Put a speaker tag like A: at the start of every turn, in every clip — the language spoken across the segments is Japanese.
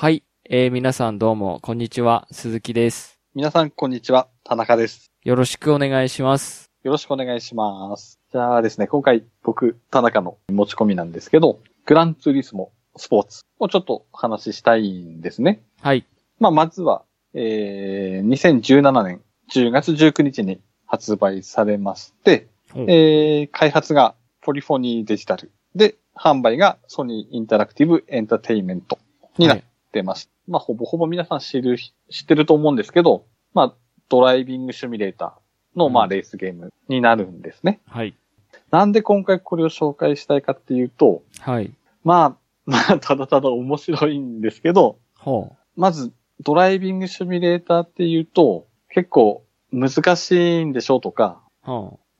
A: はい。えー、皆さんどうも、こんにちは。鈴木です。
B: 皆さん、こんにちは。田中です。
A: よろしくお願いします。
B: よろしくお願いします。じゃあですね、今回僕、田中の持ち込みなんですけど、グランツーリスモスポーツをちょっとお話ししたいんですね。
A: はい。
B: まあ、まずは、えー、2017年10月19日に発売されまして、
A: ほう
B: えー、開発がポリフォニーデジタルで、販売がソニーインタラクティブエンターテインメントになってます。まあ、ほぼほぼ皆さん知る、知ってると思うんですけど、まあ、ドライビングシミュレーターの、まあ、
A: うん
B: レースゲームになるんですね。
A: はい。
B: なんで今回これを紹介したいかっていうと、
A: はい。
B: まあ、まあ、ただただ面白いんですけど、
A: ほ
B: まず、ドライビングシミュレーターっていうと、結構難しいんでしょうとか、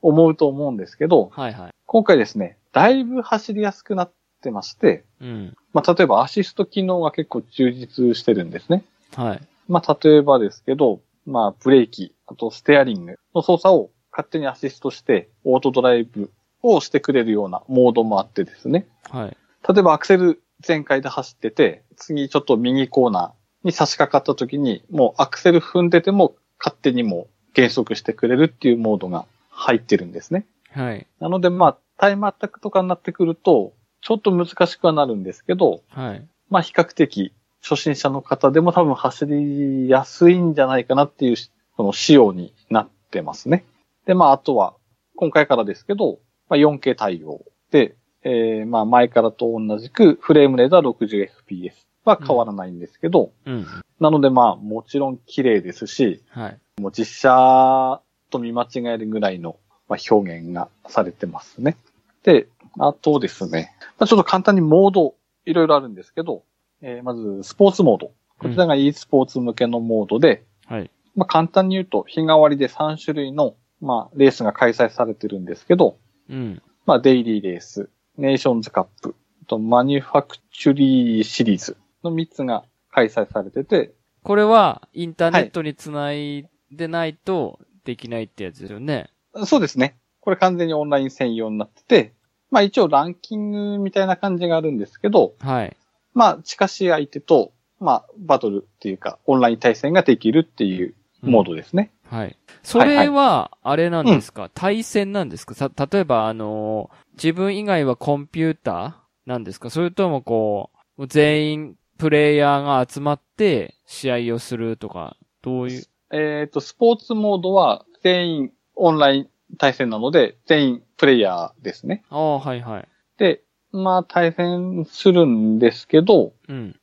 B: 思うと思うんですけど、
A: う。はいはい。
B: 今回ですね、だいぶ走りやすくなってまして、
A: うん。
B: まあ、例えばアシスト機能が結構充実してるんですね。
A: はい。
B: まあ、例えばですけど、まあ、ブレーキ、あとステアリングの操作を勝手にアシストして、オートドライブをしてくれるようなモードもあってですね。
A: はい。
B: 例えばアクセル全開で走ってて、次ちょっと右コーナーに差し掛かった時に、もうアクセル踏んでても勝手にもう減速してくれるっていうモードが入ってるんですね。
A: はい。
B: なのでまあ、タイムアタックとかになってくると、ちょっと難しくはなるんですけど、
A: はい。
B: まあ比較的初心者の方でも多分走りやすいんじゃないかなっていう、その仕様になってますね。で、まああとは、今回からですけど、まあ 4K 対応で、えー、まあ前からと同じくフレームレーダー 60fps は変わらないんですけど、
A: うん。
B: なのでまあもちろん綺麗ですし、
A: はい。
B: もう実写と見間違えるぐらいの、まあ、表現がされてますね。で、あとですね、まあ、ちょっと簡単にモード、いろいろあるんですけど、えーまず、スポーツモード。こちらが e スポーツ向けのモードで、
A: はい。
B: まあ、簡単に言うと、日替わりで3種類の、まあ、レースが開催されてるんですけど、
A: うん。
B: まあ、デイリーレース、ネーションズカップ、あとマニュファクチュリーシリーズの3つが開催されてて、
A: これは、インターネットにつないでないとできないってやつですよね。
B: そうですね。これ完全にオンライン専用になってて、まあ一応ランキングみたいな感じがあるんですけど、
A: はい。
B: まあ近しい相手と、まあバトルっていうか、オンライン対戦ができるっていうモードですね。
A: はい。それは、あれなんですか、対戦なんですか？さ、例えば、あのー自分以外はコンピューターなんですか？それともこう、全員プレイヤーが集まって試合をするとか、どういう、
B: えっ、と、スポーツモードは全員オンライン対戦なので、全員プレイヤーですね。
A: ああ、はいはい。
B: で、まあ対戦するんですけど、
A: うん。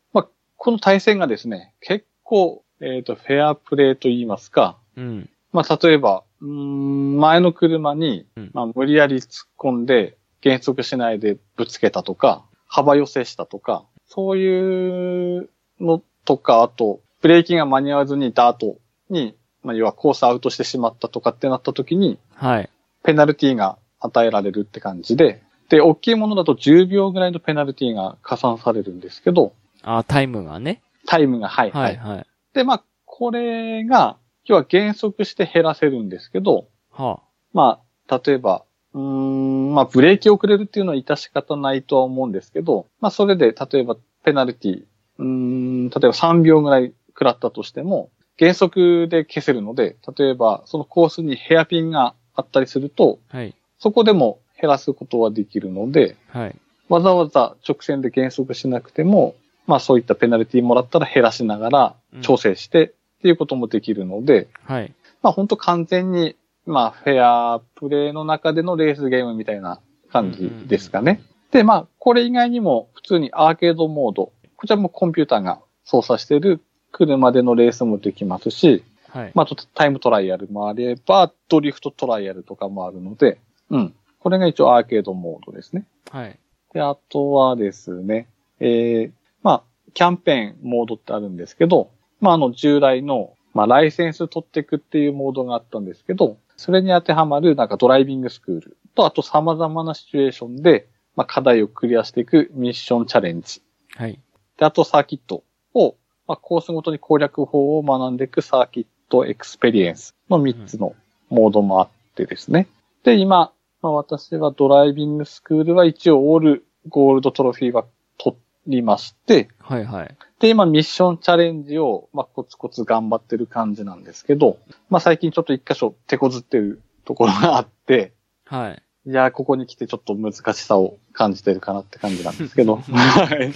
B: この対戦がですね、結構、えっ、と、フェアプレイと言いますか、
A: うん。
B: まあ、例えば、うーん前の車に
A: うん、
B: まあ、無理やり突っ込んで、減速しないでぶつけたとか、幅寄せしたとか、そういうのとか、あと、ブレーキが間に合わずにダートに、まあ、要はコースアウトしてしまったとかってなった時に、
A: はい。
B: ペナルティが与えられるって感じで、で、大きいものだと10秒ぐらいのペナルティが加算されるんですけど、
A: ああ、タイムがね。
B: タイムが、はい、
A: は、
B: はいい。
A: はい。
B: で、まあ、これが、要は減速して減らせるんですけど、
A: は
B: まあ、例えば、うーん、まあ、ブレーキをくれるっていうのは致し方ないとは思うんですけど、まあ、それで、例えば、ペナルティ、うーん、例えば3秒ぐらい食らったとしても、減速で消せるので、例えば、そのコースにヘアピンがあったりすると、
A: あ、はい。
B: そこでも減らすことはできるので、
A: はい。
B: わざわざ直線で減速しなくても、まあそういったペナルティもらったら減らしながら
A: うん
B: 調整してっていうこともできるので、
A: はい。
B: まあ本当完全に、まあフェアプレイの中でのレースゲームみたいな感じですかね。で、まあこれ以外にも普通にアーケードモード、こちらもコンピューターが操作している車でのレースもできますし、
A: はい。
B: まああとタイムトライアルもあれば、ドリフトトライアルとかもあるので、うん。これが一応アーケードモードですね。
A: はい。
B: で、あとはですね、えー、まあ、キャンペーンモードってあるんですけど、まあ、あの、従来の、まあ、ライセンス取っていくっていうモードがあったんですけど、それに当てはまる、なんかドライビングスクールと、あと様々なシチュエーションで、まあ、課題をクリアしていくミッションチャレンジ。
A: はい。
B: で、あとサーキットを、まあ、コースごとに攻略法を学んでいくサーキットエクスペリエンスの3つのモードもあってですね。で、今、まあ、私はドライビングスクールは一応オールゴールドトロフィーは取っりまして、
A: はいはい。
B: で、今ミッションチャレンジを、まあ、コツコツ頑張ってる感じなんですけど、まあ、最近ちょっと一箇所手こずってるところがあって、
A: はい。
B: いやー、ここに来てちょっと難しさを感じてるかなって感じなんですけど。はい。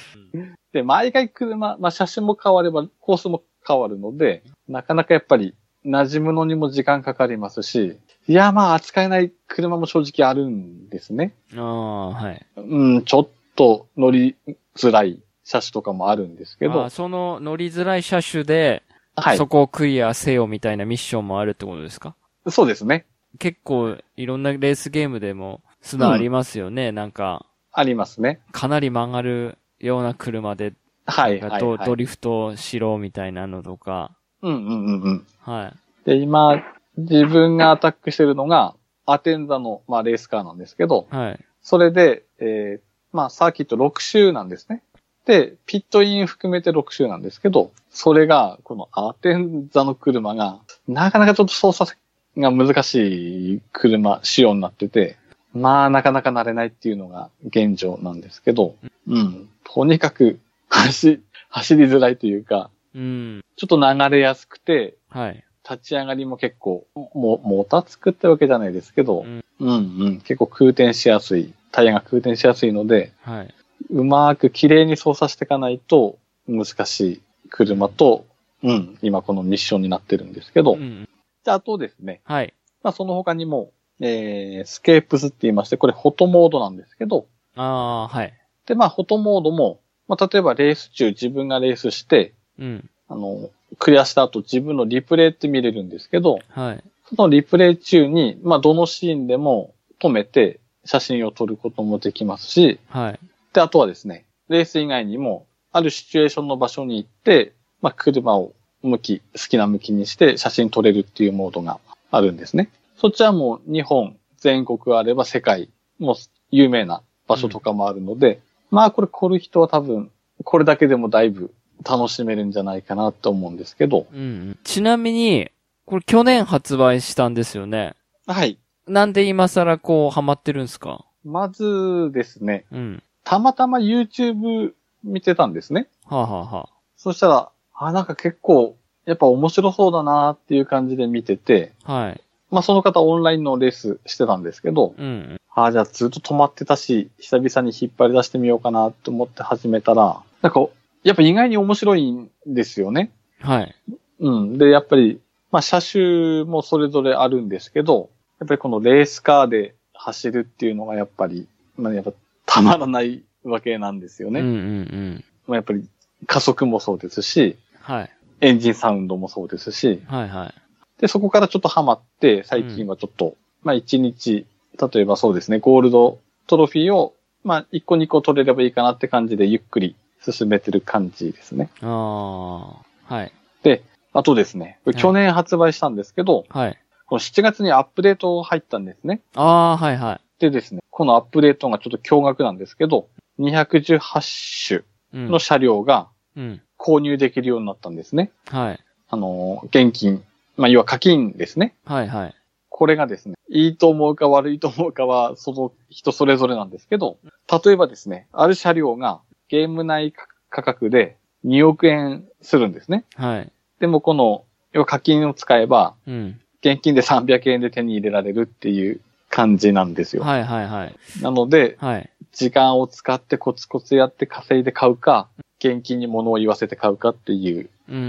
B: で、毎回車、まあ、車種も変われば、コースも変わるので、なかなかやっぱり、馴染むのにも時間かかりますし、いや、まあ、扱えない車も正直あるんですね。
A: ああ、はい。
B: うん、ちょっと乗りづらい車種とかもあるんですけど
A: あー、その乗りづらい車種で、
B: はい
A: そ。こをクリアせよみたいなミッションもあるってことですか？
B: そうですね。
A: 結構いろんなレースゲームでも砂ありますよね。なんか、
B: ありますね。
A: かなり曲がるような車で、
B: はい、はい、
A: ドリフトしろみたいなのとか。
B: うん、うん、うん、うん。
A: はい。
B: で、今、自分がアタックしてるのが、アテンザの、まあ、レースカーなんですけど、
A: はい。
B: それで、えー、まあ、サーキット6周なんですね。で、ピットイン含めて6周なんですけど、それが、このアテンザの車が、なかなかちょっと操作が難しい車、仕様になってて、まあ、なかなか慣れないっていうのが現状なんですけど、うん。とにかく、走、走りづらいというか、
A: うん。
B: ちょっと流れやすくて、
A: はい。
B: 立ち上がりも結構、も、もたつくってわけじゃないですけど、
A: うん
B: うんうん、結構空転しやすい、タイヤが空転しやすいので、
A: はい。
B: うまく綺麗に操作していかないと難しい車と、うん、今このミッションになってるんですけど、
A: うん。
B: であとですね、
A: はい。
B: まあその他にも、えー、スケープスって言いまして、これフォトモードなんですけど、
A: ああ、はい。
B: で、まあフォトモードも、まあ例えばレース中自分がレースして、
A: うん。
B: あの、クリアした後自分のリプレイって見れるんですけど、
A: はい。
B: そのリプレイ中に、まあ、どのシーンでも止めて写真を撮ることもできますし、
A: はい。
B: で、あとはですね、レース以外にも、あるシチュエーションの場所に行って、まあ、車を向き、好きな向きにして写真撮れるっていうモードがあるんですね。そっちはもう日本全国あれば世界も有名な場所とかもあるので、まあこれ来る人は多分、これだけでもだいぶ楽しめるんじゃないかなと思うんですけど、
A: うんうん。ちなみに、これ去年発売したんですよね。
B: はい。
A: なんで今更こうハマってるんですか？
B: まずですね、
A: うん。
B: たまたま YouTube 見てたんですね。
A: はあ、はあは
B: そしたら、あ、なんか結構、やっぱ面白そうだなっていう感じで見てて、
A: あ、はい。
B: まあその方オンラインのレースしてたんですけど、
A: うんうん。
B: あじゃあずっと止まってたし、久々に引っ張り出してみようかなと思って始めたら、なんか、やっぱ意外に面白いんですよね。
A: はい。
B: うん。で、やっぱり、まあ車種もそれぞれあるんですけど、やっぱりこのレースカーで走るっていうのがやっぱり、まあやっぱたまらないわけなんですよね。
A: うんうんうん。
B: まあやっぱり加速もそうですし、
A: はい。
B: エンジンサウンドもそうですし、
A: はいはい。
B: で、そこからちょっとハマって、最近はちょっと、まあ一日、例えばそうですね、ゴールドトロフィーを、まあ一個二個取れればいいかなって感じでゆっくり進めてる感じですね。
A: ああ、はい。
B: で、あとですね、去年発売したんですけど、
A: はい。
B: この7月にアップデート入ったんですね。
A: ああ、はいはい。
B: でですね、このアップデートがちょっと驚愕なんですけど、218種
A: うん。
B: の車両が
A: うん。
B: 購入できるようになったんですね。
A: はい。
B: あの、現金、まあ要は課金ですね。
A: はいはい。
B: これがですね、いいと思うか悪いと思うかは、その人それぞれなんですけど、例えばですね、ある車両がゲーム内価格で2億円するんですね。
A: はい。
B: でもこの、要は課金を使えば、
A: うん。
B: 現金で300円で手に入れられるっていう感じなんですよ。
A: はいはいはい。
B: なので、
A: はい。
B: 時間を使ってコツコツやって稼いで買うか、現金に物を言わせて買うかっていう
A: うんうんう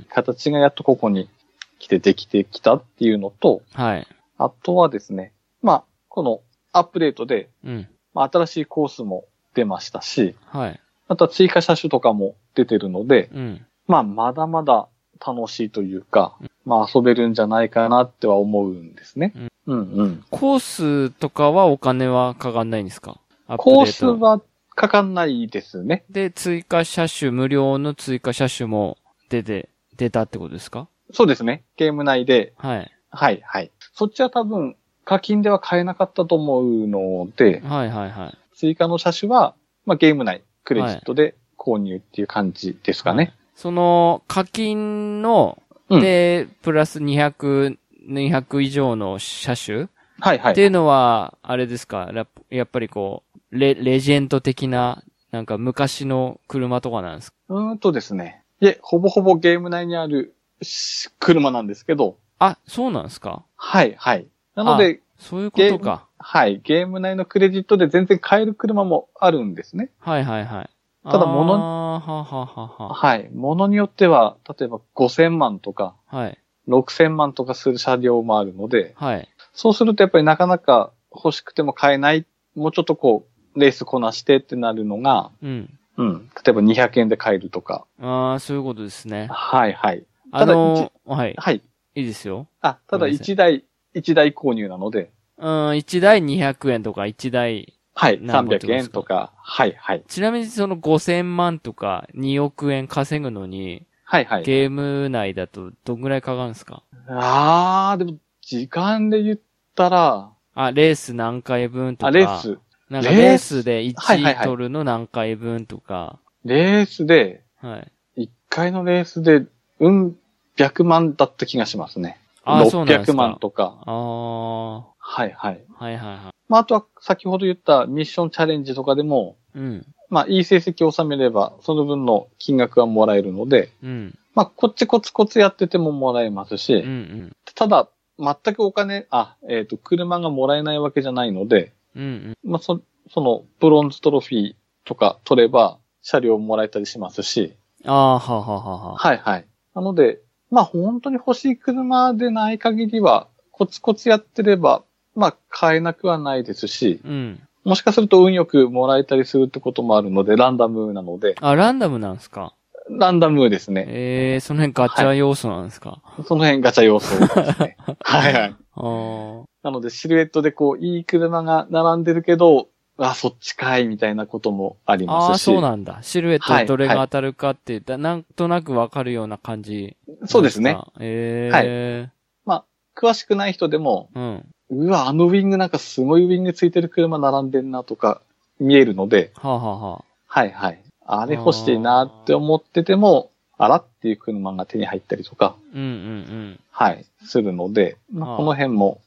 A: ん。
B: 形がやっとここに来てできてきたっていうのと、
A: はい。
B: あとはですね、まあ、このアップデートで、
A: うん。
B: まあ、新しいコースも出ましたし、
A: はい。
B: また追加車種とかも出てるので、
A: うん。
B: まあ、まだまだ楽しいというか、まあ、遊べるんじゃないかなっては思うんですね。うん、うん。
A: コースとかはお金はかかんないんですか？
B: コー。スはかかんないですね。
A: で、追加車種、無料の追加車種も出て、出たってことですか？
B: そうですね。ゲーム内で、
A: はい。
B: はい、はい。そっちは多分、課金では買えなかったと思うので、
A: はいはいはい。
B: 追加の車種は、まあ、ゲーム内、クレジットで購入っていう感じですかね。
A: その、課金の、
B: うん
A: で、プラス200、200以上の車種
B: はい、はい。
A: っていうのは、あれですか？やっぱりこう、レ、レジェンド的な、なんか昔の車とかなんですか？
B: うーんとですね。いえ、ほぼほぼゲーム内にあるし車なんですけど、
A: あ、そうなんですか？
B: はい、はい。なので、
A: そういうことか。
B: はい、ゲーム内のクレジットで全然買える車もあるんですね。
A: はいはいはい。
B: ただ物
A: はははは。
B: はい。ものによっては、例えば5000万とか、
A: はい。
B: 6000万とかする車両もあるので、
A: はい。
B: そうするとやっぱりなかなか欲しくても買えない、もうちょっとこう、レースこなしてってなるのが、
A: うん。
B: うん。例えば200円で買えるとか。
A: ああ、そういうことですね。
B: はいはい。
A: あのーはい。
B: はい。
A: いいですよ。
B: あ、ただ
A: ごめんなさい
B: 1台、1台購入なので、
A: うん、1台200円とか1台、
B: はい。300
A: 何本ってことですか？
B: 円とか。はいはい。
A: ちなみにその5000万とか2億円稼ぐのに、
B: はいはい。
A: ゲーム内だとどんぐらいかかるんですか？
B: あー、でも、時間で言ったら、
A: あ、レース何回分とか。
B: あ、レース。
A: なんか
B: レース？
A: で
B: はいはいはい
A: 1取るの何回分とか。
B: レースで、
A: はい。
B: 1回のレースで、うん、100万だった気がしますね。
A: あーそうなんです
B: 600
A: か
B: 万とか。
A: ああ、は
B: はいはい。
A: いはいは
B: まあ、あとは先ほど言ったミッションチャレンジとかでも、
A: い。うん。
B: まあ、いい成績を収めれば、その分の金額がもらえるので、
A: うん。
B: まあ、こっちコツコツやっててももらえますし、
A: うんうん。
B: ただ、全くお金、あ、えっ、と、車がもらえないわけじゃないので、
A: うんうん。
B: まあ、そ、その、ブロンズトロフィーとか取れば、車両もらえたりしますし、
A: ああ、はははは。
B: はいはい。なので、まあ、本当に欲しい車でない限りは、コツコツやってれば、まあ、買えなくはないですし、
A: うん。
B: もしかすると運よくもらえたりするってこともあるので、ランダムなので、
A: あ、ランダムなんですか？
B: ランダムですね。
A: ええー、その辺ガチャ要素なんですか、
B: その辺ガチャ要素ですね。はいはい。
A: ああ。
B: なので、シルエットでこう、いい車が並んでるけど、あ、そっちかい、みたいなこともあり
A: ああ、
B: ますし。
A: そうなんだ。シルエットどれが当たるかって、だなんとなくわかるような感じ。
B: そうですね。。
A: ええ
B: 詳しくない人でも、
A: うん。
B: うわ、あのウィングなんかすごいウィングついてる車並んでんなとか見えるので、
A: はあ、はあはあ、
B: はいはい。あれ欲しいなって思ってても、あらっていう車が手に入ったりとか、
A: うんうん
B: はい、するので、まあ、
A: ああ
B: この辺も、まあ、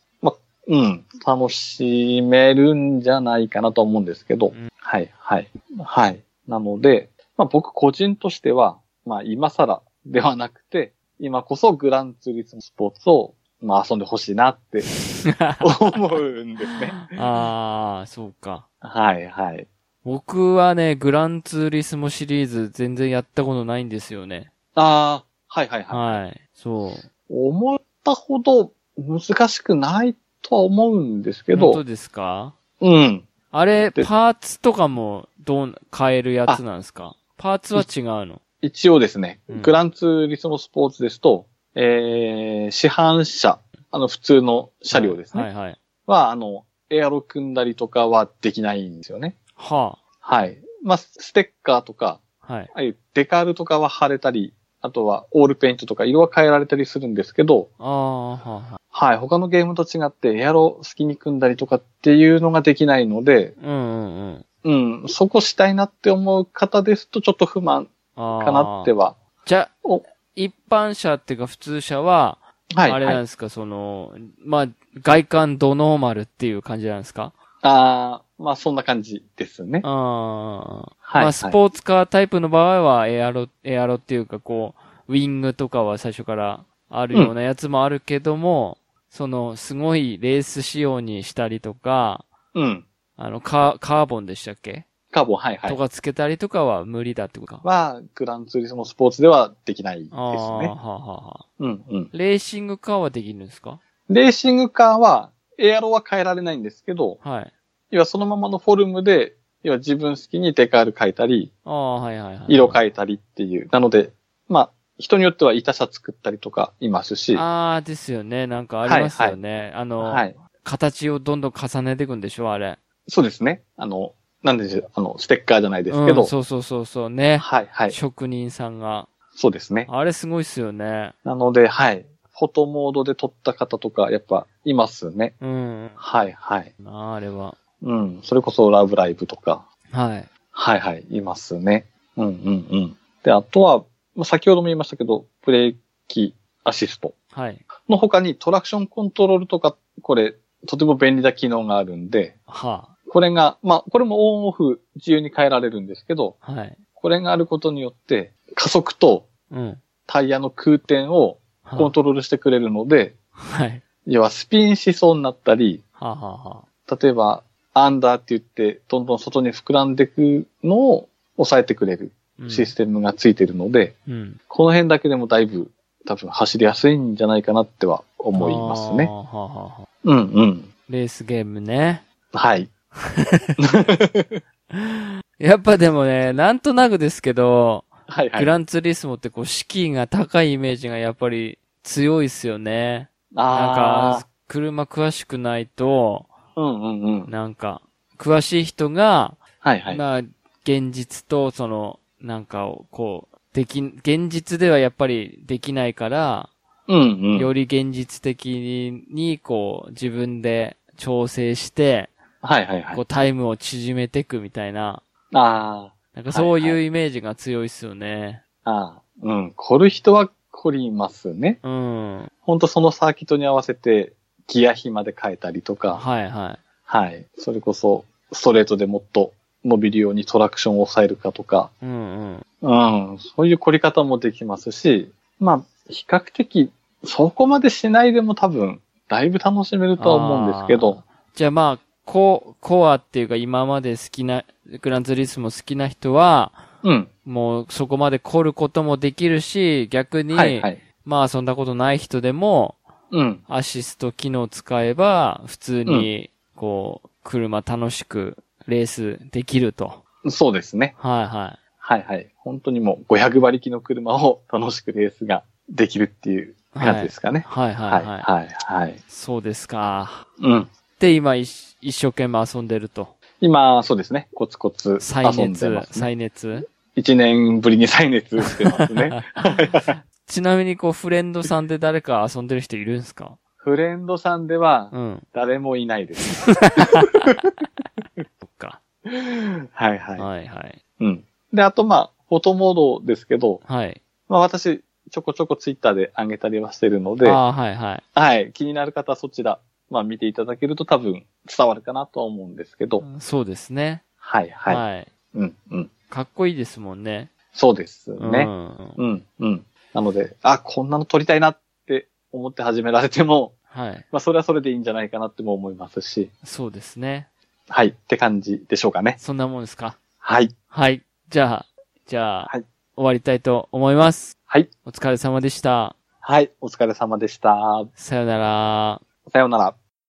B: うん、楽しめるんじゃないかなと思うんですけど、
A: ん
B: はい、はい、はい。なので、まあ僕個人としては、まあ今更ではなくて、今こそグランツーリスモスポーツを、まあ遊んでほしいなって 思うんですね。
A: うん。ああ、そうか。
B: はい、はい。
A: 僕はね、グランツーリスモシリーズ全然やったことないんですよね。
B: ああ、はい、はい、はい。
A: はい。そう。
B: 思ったほど難しくないとは思うんですけど、
A: 本当ですか？
B: うん。
A: あれ、
B: で
A: パーツとかもどう、変えるやつなんですか？パーツは違うの？
B: 一応ですね、
A: うん
B: グランツーリスモスポーツですと、えー、市販車、あの普通の車両ですね。
A: はいはい。
B: は、あの、エアロ組んだりとかはできないんですよね。
A: は
B: はい。まあ、ステッカーとか、
A: あ。はい。
B: ああいうデカールとかは貼れたり、あとはオールペイントとか色は変えられたりするんですけど、
A: ああ、はあはあ。
B: はい。他のゲームと違ってエアロ好きに組んだりとかっていうのができないので、
A: うんうんうん。
B: うん、そこしたいなって思う方ですとちょっと不満。かなっては。
A: じゃあ
B: お、
A: 一般車っていうか普通車は、
B: はい。
A: あれなん
B: はい、
A: ですか、その、まあ、外観ドノーマルっていう感じなんですか？
B: あーまあそんな感じですね。
A: ああ。
B: はい。
A: まあ、スポーツカータイプの場合は、エアロ、エアロっていうか、こう、ウィングとかは最初からあるようなやつもあるけども、その、すごいレース仕様にしたりとか、
B: うん。
A: あの、カカーボンでしたっけ、
B: カーボン、はいはい。
A: とかつけたりとかは無理だってことか。
B: は、グランツーリスモスポーツではできないです
A: ああ。あ、はあはあ。
B: うんうん。
A: レーシングカーはできるんですか？
B: レーシングカーは、エアロは変えられないんですけど、
A: はい。
B: 要はそのままのフォルムで、要は自分好きにデカール変えたり、
A: ああ、はいはいはい。
B: 色変えたりっていう。なので、まあ、人によっては板車作ったりとかいますし、
A: ああ、ですよね。なんかありますよね。あの、
B: はい。
A: 形をどんどん重ねていくんでしょあれ。
B: そうですね。あの、なんでしょう、あの、ステッカーじゃないですけど、
A: うん、そうそうそうそうね。
B: はいはい。
A: 職人さんが。
B: そうですね。
A: あれすごいっすよね。
B: なので、はい。フォトモードで撮った方とか、やっぱ、いますね。
A: うん。
B: はいはい。
A: なあ、あれは。
B: うん。それこそラブライブとか、
A: はい。
B: はいはい、いますね。うんうんうん。で、あとは、まあ先ほども言いましたけど、ブレーキアシスト
A: はい。
B: の他にトラクションコントロールとか、これ、とても便利な機能があるんで、
A: は
B: これが、まあ、これもオンオフ自由に変えられるんですけど、
A: はい。
B: これがあることによって、加速と
A: うん。
B: タイヤの空転を
A: は
B: コントロールしてくれるので、
A: はい。
B: 要はスピンしそうになったり、
A: はあ、はあは
B: 例えば、アンダーって言って、どんどん外に膨らんでいくのを抑えてくれるシステムがついてるので、
A: うん。
B: この辺だけでもだいぶ多分走りやすいんじゃないかなっては思いますね
A: はあはあ
B: うんうん。
A: レースゲームね。
B: はい。
A: やっぱでもね、なんとなくですけど、
B: はいはい。
A: グランツーリスモってこう、敷居が高いイメージがやっぱり強いっすよね。なん
B: あ
A: か、車詳しくないと、
B: あ。うんうんうん。
A: なんか、詳しい人が、
B: はいはい。
A: まあ、現実とその、なんかを、こう、でき、現実ではやっぱりできないから、
B: うんうん。
A: より現実的に、こう、自分で調整して、
B: はいはいはい
A: こう、。タイムを縮めていくみたいな、
B: あ
A: なんかそう
B: はいは
A: いうイメージが強いっすよね。
B: あ。ああ。うん。凝る人は凝りますね。
A: うん。
B: ほんとそのサーキットに合わせて、ギア比まで変えたりとか。
A: はいはい。
B: はい。それこそ、ストレートでもっと伸びるようにトラクションを抑えるかとか。
A: うんうん。
B: うん。そういう凝り方もできますし、まあ、比較的、そこまでしないでも多分、だいぶ楽しめるとは思うんですけど。
A: じゃあまあ、コ、コアっていうか今まで好きな、グランツーリスモ好きな人は、
B: うん。
A: もうそこまで凝ることもできるし、逆に、
B: はいはい。
A: まあそんなことない人でも、
B: うん。
A: アシスト機能使えば、普通に、こう、車楽しくレースできると。
B: そうですね。
A: はいはい。
B: はいはい。本当にもう500馬力の車を楽しくレースができるっていう感じですかね。
A: はいはい
B: はい、
A: はい。
B: はい、はい。
A: そうですか。
B: うん。
A: で、今一一生懸命遊んでると。
B: 今、そうですね。コツコツ
A: 再
B: 遊んで
A: 熱、
B: ます、ね。
A: 再熱。
B: 一年ぶりに再熱してますね。
A: ちなみにこう、フレンドさんで誰か遊んでる人いるんですか？
B: フレンドさんでは
A: うん。
B: 誰もいないです。
A: そっか。
B: はいはい。
A: はいはい。
B: うん。で、あとまあ、フォトモードですけど、
A: はい。
B: まあ私、ちょこちょこツイッターで上げたりはしてるので、
A: ああ、はいはい。
B: はい。気になる方はそちら、まあ見ていただけると多分伝わるかなとは思うんですけど、
A: そうですね。
B: はいはい。
A: はい。
B: うん、うん。
A: かっこいいですもんね。
B: そうです
A: う
B: ね。
A: ん。
B: うん、うん。なので、あ、こんなの撮りたいなって思って始められても、
A: はい。
B: まあそれはそれでいいんじゃないかなっても思いますし、
A: そうですね。
B: はい。って感じでしょうかね。
A: そんなもんですか？
B: はい。
A: はい。じゃあ、じゃあ、
B: はい
A: 終わりたいと思います。
B: はい。
A: お疲れ様でした。
B: はい。お疲れ様でした。
A: さよなら。
B: さようなら。